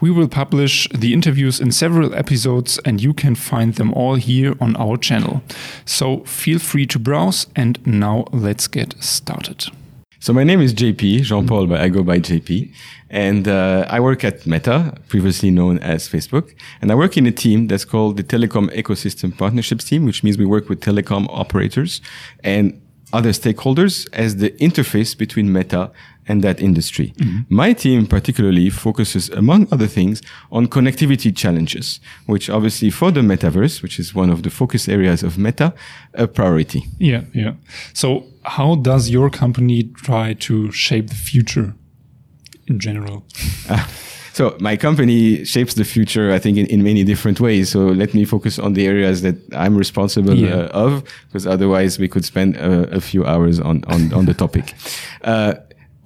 We will publish the interviews in several episodes, and you can find them all here on our channel. So feel free to browse, and now let's get started. So my name is JP, Jean-Paul, but I go by JP. And uh, I work at Meta, previously known as Facebook. And I work in a team that's called the Telecom Ecosystem Partnerships Team, which means we work with telecom operators and other stakeholders as the interface between Meta and that industry. Mm-hmm. My team particularly focuses, among other things, on connectivity challenges, which obviously for the metaverse, which is one of the focus areas of Meta, a priority. Yeah, yeah. So how does your company try to shape the future in general? So my company shapes the future, I think, in, in many different ways. So let me focus on the areas that I'm responsible yeah. uh, of, because otherwise we could spend a, a few hours on, on, on the topic. Uh,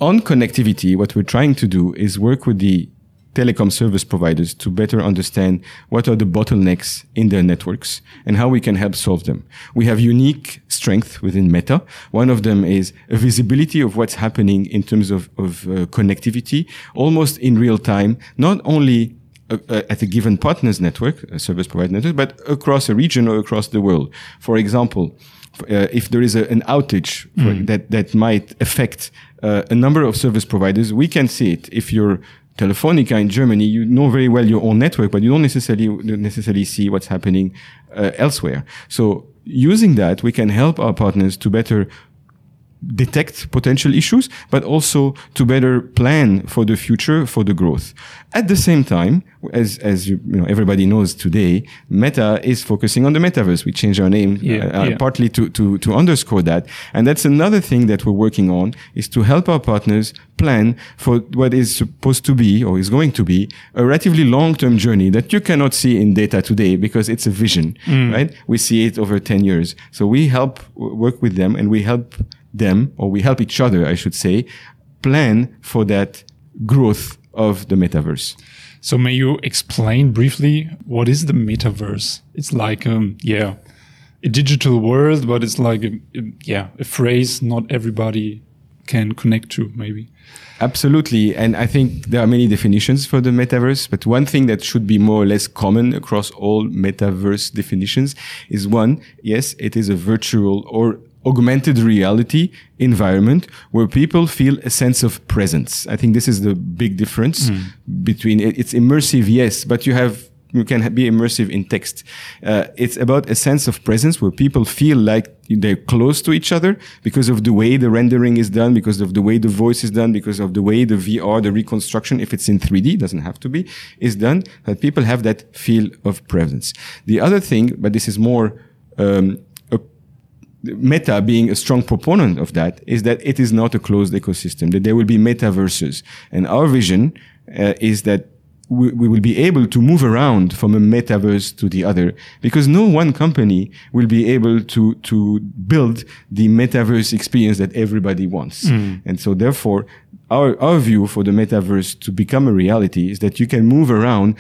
on connectivity, what we're trying to do is work with the telecom service providers to better understand what are the bottlenecks in their networks and how we can help solve them. We have unique strength within Meta. One of them is a visibility of what's happening in terms of, of uh, connectivity almost in real time, not only uh, uh, at a given partner's network, a service provider network, but across a region or across the world. For example, uh, if there is a, an outage mm. that that might affect uh, a number of service providers, we can see it. If you're Telefonica in Germany, you know very well your own network, but you don't necessarily necessarily see what's happening uh, elsewhere. So using that, we can help our partners to better detect potential issues, but also to better plan for the future, for the growth. At the same time, as, as you, you know, everybody knows today, Meta is focusing on the metaverse. We changed our name yeah, uh, yeah. partly to, to, to underscore that. And that's another thing that we're working on is to help our partners plan for what is supposed to be or is going to be a relatively long-term journey that you cannot see in data today because it's a vision, mm. right? We see it over 10 years. So we help work with them and we help them, or we help each other, I should say, plan for that growth of the metaverse. So may you explain briefly what is the metaverse? It's like, um, yeah, a digital world, but it's like, a, a, yeah, a phrase not everybody can connect to, maybe. Absolutely. And I think there are many definitions for the metaverse, but one thing that should be more or less common across all metaverse definitions is one, yes, it is a virtual or augmented reality environment where people feel a sense of presence. I think this is the big difference mm. between it. It's immersive, yes, but you have you can be immersive in text. Uh, it's about a sense of presence where people feel like they're close to each other because of the way the rendering is done, because of the way the voice is done, because of the way the VR, the reconstruction, if it's in 3D, doesn't have to be, is done, that people have that feel of presence. The other thing, but this is more um, Meta being a strong proponent of that is that it is not a closed ecosystem, that there will be metaverses. And our vision uh, is that we, we, will be able to move around from a metaverse to the other because no one company will be able to, to build the metaverse experience that everybody wants. Mm. And so therefore, our, our view for the metaverse to become a reality is that you can move around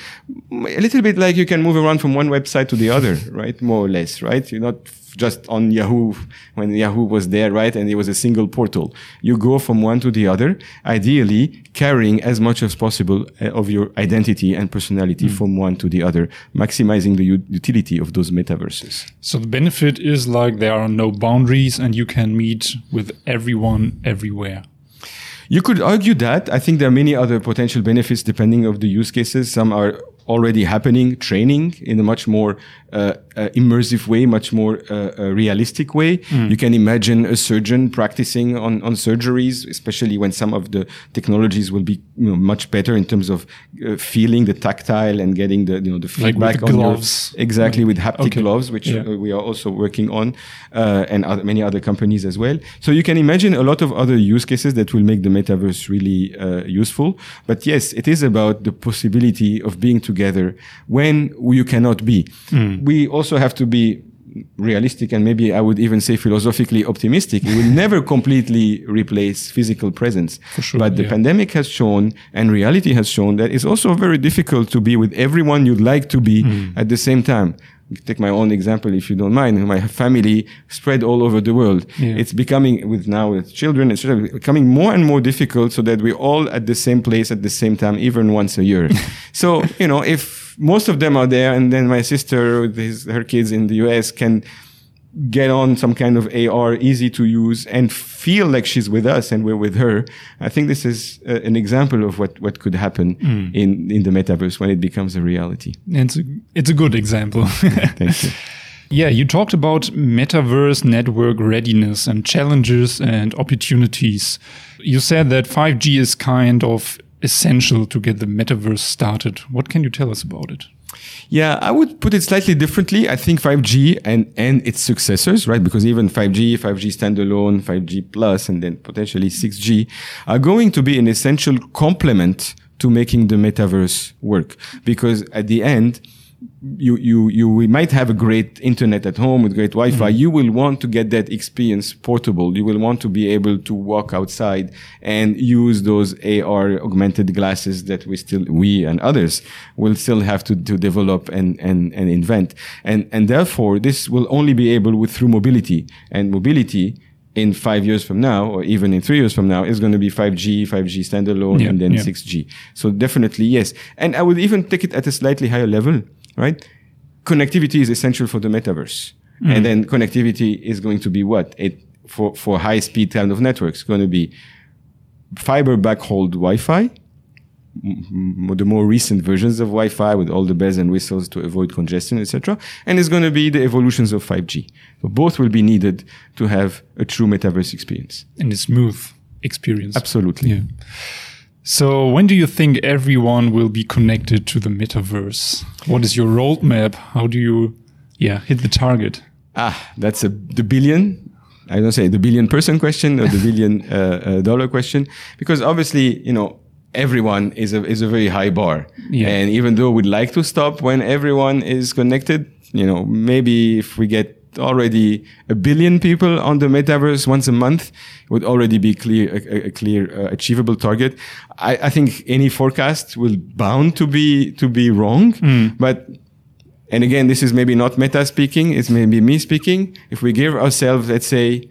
a little bit like you can move around from one website to the other, right? More or less, right? You're not just on Yahoo when Yahoo was there, right? And it was a single portal. You go from one to the other, ideally carrying as much as possible uh, of your identity and personality mm. from one to the other, maximizing the utility of those metaverses. So the benefit is like there are no boundaries and you can meet with everyone everywhere. You could argue that. I think there are many other potential benefits depending of the use cases. Some are already happening, training in a much more uh, uh, immersive way, much more uh, uh realistic way. Mm. You can imagine a surgeon practicing on, on surgeries, especially when some of the technologies will be you know, much better in terms of uh, feeling the tactile and getting the you know the feedback like on gloves. Your, exactly right. with haptic okay. gloves, which yeah. we are also working on, and other, many other companies as well. So you can imagine a lot of other use cases that will make the metaverse really useful. But yes, it is about the possibility of being together when you cannot be. Mm we also have to be realistic and maybe I would even say philosophically optimistic. It will never completely replace physical presence. Sure, but the yeah. pandemic has shown and reality has shown that it's also very difficult to be with everyone you'd like to be mm. at the same time. Take my own example, if you don't mind. My family spread all over the world. Yeah. It's becoming, with now with children, it's becoming more and more difficult so that we're all at the same place at the same time, even once a year. so, you know, if most of them are there, and then my sister with his, her kids in the US can get on some kind of AR, easy to use, and feel like she's with us and we're with her. I think this is uh, an example of what, what could happen mm. in, in the metaverse when it becomes a reality. It's a, it's a good example. Thank you. Yeah, you talked about metaverse network readiness and challenges and opportunities. You said that 5G is kind of essential to get the metaverse started. What can you tell us about it? Yeah, I would put it slightly differently. I think 5G and, and its successors, right? Because even 5G, 5G standalone, 5G plus, and then potentially 6G are going to be an essential complement to making the metaverse work. Because at the end, you you you we might have a great internet at home with great Wi-Fi. Mm-hmm. You will want to get that experience portable. You will want to be able to walk outside and use those AR augmented glasses that we still we and others will still have to, to develop and, and and invent. And and therefore this will only be able with through mobility and mobility in five years from now, or even in three years from now, is going to be 5G, 5G standalone, yeah, and then yeah. 6G. So definitely yes. And I would even take it at a slightly higher level right? Connectivity is essential for the metaverse. Mm. And then connectivity is going to be what? It, for, for high speed kind of networks, going to be fiber backhauled Wi-Fi, the more recent versions of Wi-Fi with all the bells and whistles to avoid congestion, etc. And it's going to be the evolutions of 5G. So both will be needed to have a true metaverse experience. And a smooth experience. Absolutely. Yeah. So, when do you think everyone will be connected to the metaverse? What is your roadmap? How do you, yeah, hit the target? Ah, that's a the billion. I don't say the billion person question or the billion uh, uh, dollar question because obviously, you know, everyone is a is a very high bar. Yeah. And even though we'd like to stop when everyone is connected, you know, maybe if we get already a billion people on the metaverse once a month would already be clear a, a clear uh, achievable target. I, I, think any forecast will bound to be to be wrong, mm. but and again, this is maybe not meta speaking; it's maybe me speaking. If we give ourselves, let's say,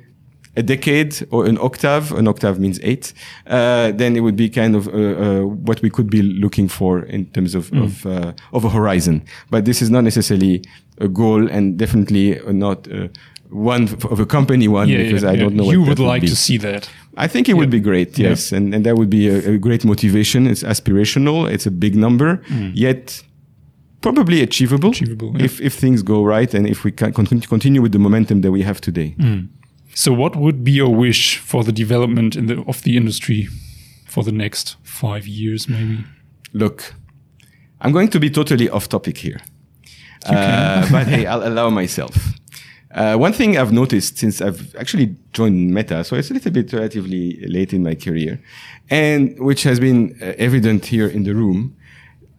a decade or an octave, an octave means eight, uh, then it would be kind of uh, uh, what we could be looking for in terms of mm. of, uh, of a horizon. But this is not necessarily a goal, and definitely not uh, one of a company one yeah, because yeah, I don't know. You would would like to see that. I think it would be great, yes, and and that would be a, a, great motivation. It's aspirational. It's a big number, mm. yet probably achievable, achievable if if things go right and if we can continue with the momentum that we have today. Mm. So, what would be your wish for the development in the, of the industry for the next five years, maybe? Look, I'm going to be totally off topic here, uh, but hey, I'll allow myself. Uh, one thing I've noticed since I've actually joined Meta, so it's a little bit relatively late in my career, and which has been uh, evident here in the room.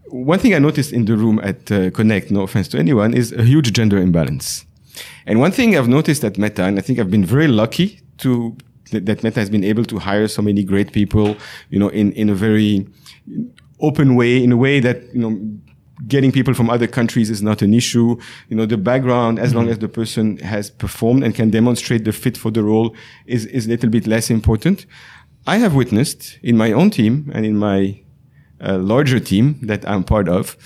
One thing I noticed in the room at uh, Connect, no offense to anyone, is a huge gender imbalance. And one thing I've noticed at Meta, and I think I've been very lucky to that Meta has been able to hire so many great people, you know, in, in a very open way, in a way that, you know, getting people from other countries is not an issue. You know, the background, as mm-hmm. long as the person has performed and can demonstrate the fit for the role is, is a little bit less important. I have witnessed in my own team and in my uh, larger team that I'm part of,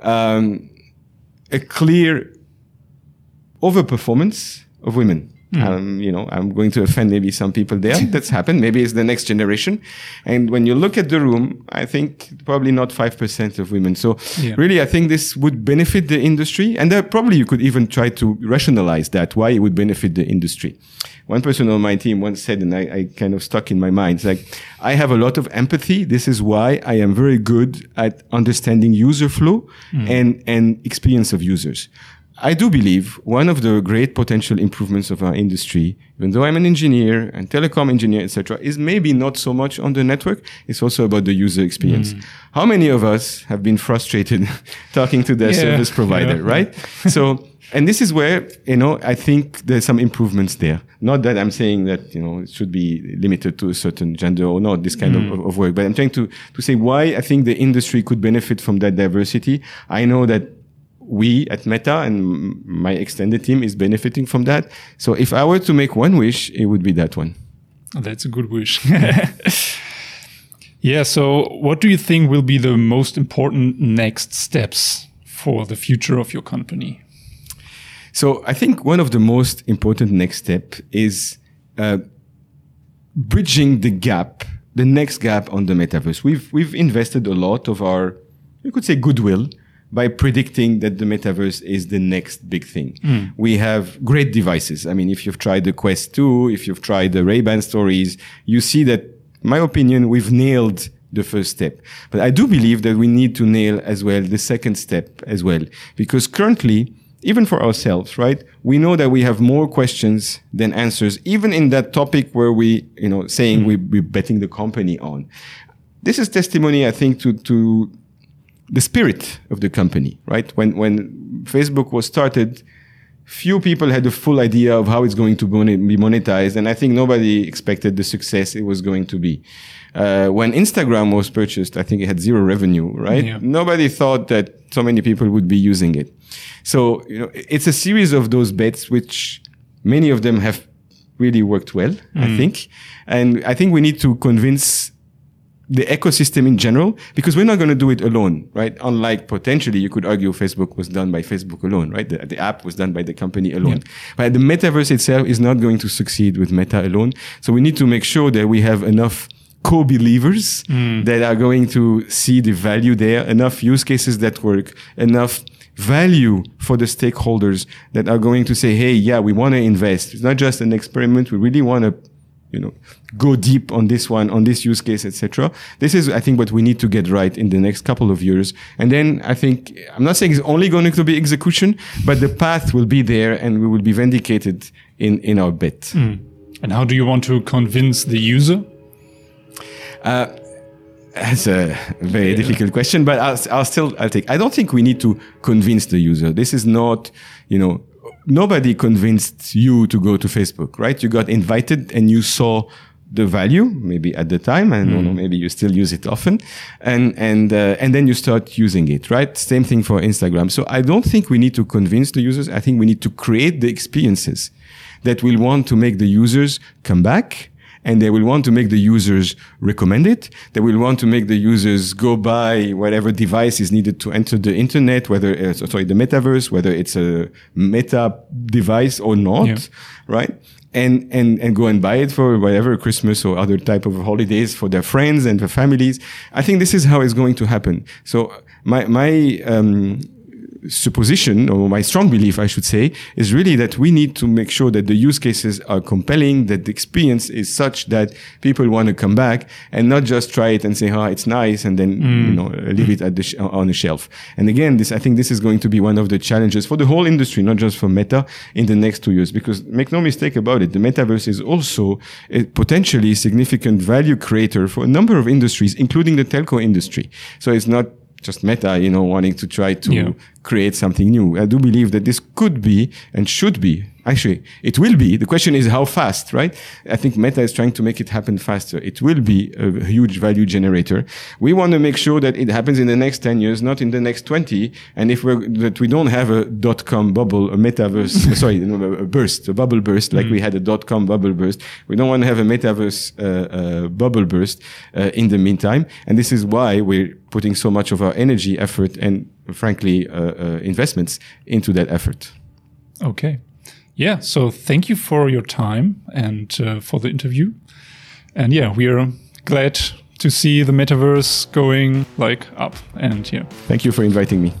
um, a clear overperformance of women. Mm. Um, you know, I'm going to offend maybe some people there. That's happened. Maybe it's the next generation. And when you look at the room, I think probably not 5% of women. So yeah. really, I think this would benefit the industry. And there, probably you could even try to rationalize that, why it would benefit the industry. One person on my team once said, and I, I kind of stuck in my mind, it's like, I have a lot of empathy. This is why I am very good at understanding user flow mm. and, and experience of users. I do believe one of the great potential improvements of our industry, even though I'm an engineer and telecom engineer, etc., is maybe not so much on the network. It's also about the user experience. Mm. How many of us have been frustrated talking to their yeah, service provider, yeah. right? so, and this is where, you know, I think there's some improvements there. Not that I'm saying that, you know, it should be limited to a certain gender or not, this kind mm. of, of work, but I'm trying to, to say why I think the industry could benefit from that diversity. I know that we at Meta and my extended team is benefiting from that. So if I were to make one wish, it would be that one. That's a good wish. yeah. So what do you think will be the most important next steps for the future of your company? So I think one of the most important next step is uh, bridging the gap, the next gap on the metaverse. We've we've invested a lot of our, you could say, goodwill by predicting that the metaverse is the next big thing. Mm. We have great devices. I mean, if you've tried the Quest 2, if you've tried the Ray-Ban stories, you see that, my opinion, we've nailed the first step. But I do believe that we need to nail as well the second step as well. Because currently, even for ourselves, right? We know that we have more questions than answers, even in that topic where we, you know, saying mm. we, we're betting the company on. This is testimony, I think, to, to the spirit of the company, right? When, when Facebook was started, few people had a full idea of how it's going to be monetized. And I think nobody expected the success it was going to be. Uh, when Instagram was purchased, I think it had zero revenue, right? Yeah. Nobody thought that so many people would be using it. So, you know, it's a series of those bets, which many of them have really worked well, mm. I think. And I think we need to convince the ecosystem in general, because we're not going to do it alone, right? Unlike potentially you could argue Facebook was done by Facebook alone, right? The, the app was done by the company alone. Yeah. But the metaverse itself is not going to succeed with Meta alone. So we need to make sure that we have enough co-believers mm. that are going to see the value there, enough use cases that work, enough value for the stakeholders that are going to say, Hey, yeah, we want to invest. It's not just an experiment. We really want to you know, go deep on this one, on this use case, etc. This is, I think, what we need to get right in the next couple of years. And then I think, I'm not saying it's only going to be execution, but the path will be there and we will be vindicated in, in our bet. Mm. And how do you want to convince the user? Uh, that's a very yeah. difficult question, but I'll, I'll still, I'll take, I don't think we need to convince the user. This is not, you know, nobody convinced you to go to Facebook, right? You got invited and you saw the value, maybe at the time. I don't mm. know, hmm. maybe you still use it often. And, and, uh, and then you start using it, right? Same thing for Instagram. So I don't think we need to convince the users. I think we need to create the experiences that will want to make the users come back and they will want to make the users recommend it. They will want to make the users go buy whatever device is needed to enter the internet, whether it's, sorry, the metaverse, whether it's a meta device or not, yeah. right? And, and, and go and buy it for whatever Christmas or other type of holidays for their friends and their families. I think this is how it's going to happen. So my, my, um, supposition, or my strong belief, I should say, is really that we need to make sure that the use cases are compelling, that the experience is such that people want to come back and not just try it and say, "Oh, it's nice," and then mm. you know leave it at the sh- on the shelf. And again, this I think this is going to be one of the challenges for the whole industry, not just for Meta, in the next two years. Because make no mistake about it, the metaverse is also a potentially significant value creator for a number of industries, including the telco industry. So it's not just meta, you know, wanting to try to yeah. create something new. I do believe that this could be and should be Actually, it will be. The question is how fast, right? I think Meta is trying to make it happen faster. It will be a huge value generator. We want to make sure that it happens in the next 10 years, not in the next 20. And if we're, that we don't have a dot com bubble, a metaverse, sorry, a burst, a bubble burst, like mm. we had a dot com bubble burst. We don't want to have a metaverse uh, uh, bubble burst uh, in the meantime. And this is why we're putting so much of our energy, effort, and frankly, uh, uh, investments into that effort. Okay. Yeah. So thank you for your time and uh, for the interview. And yeah, we are glad to see the metaverse going like up. And yeah. Thank you for inviting me.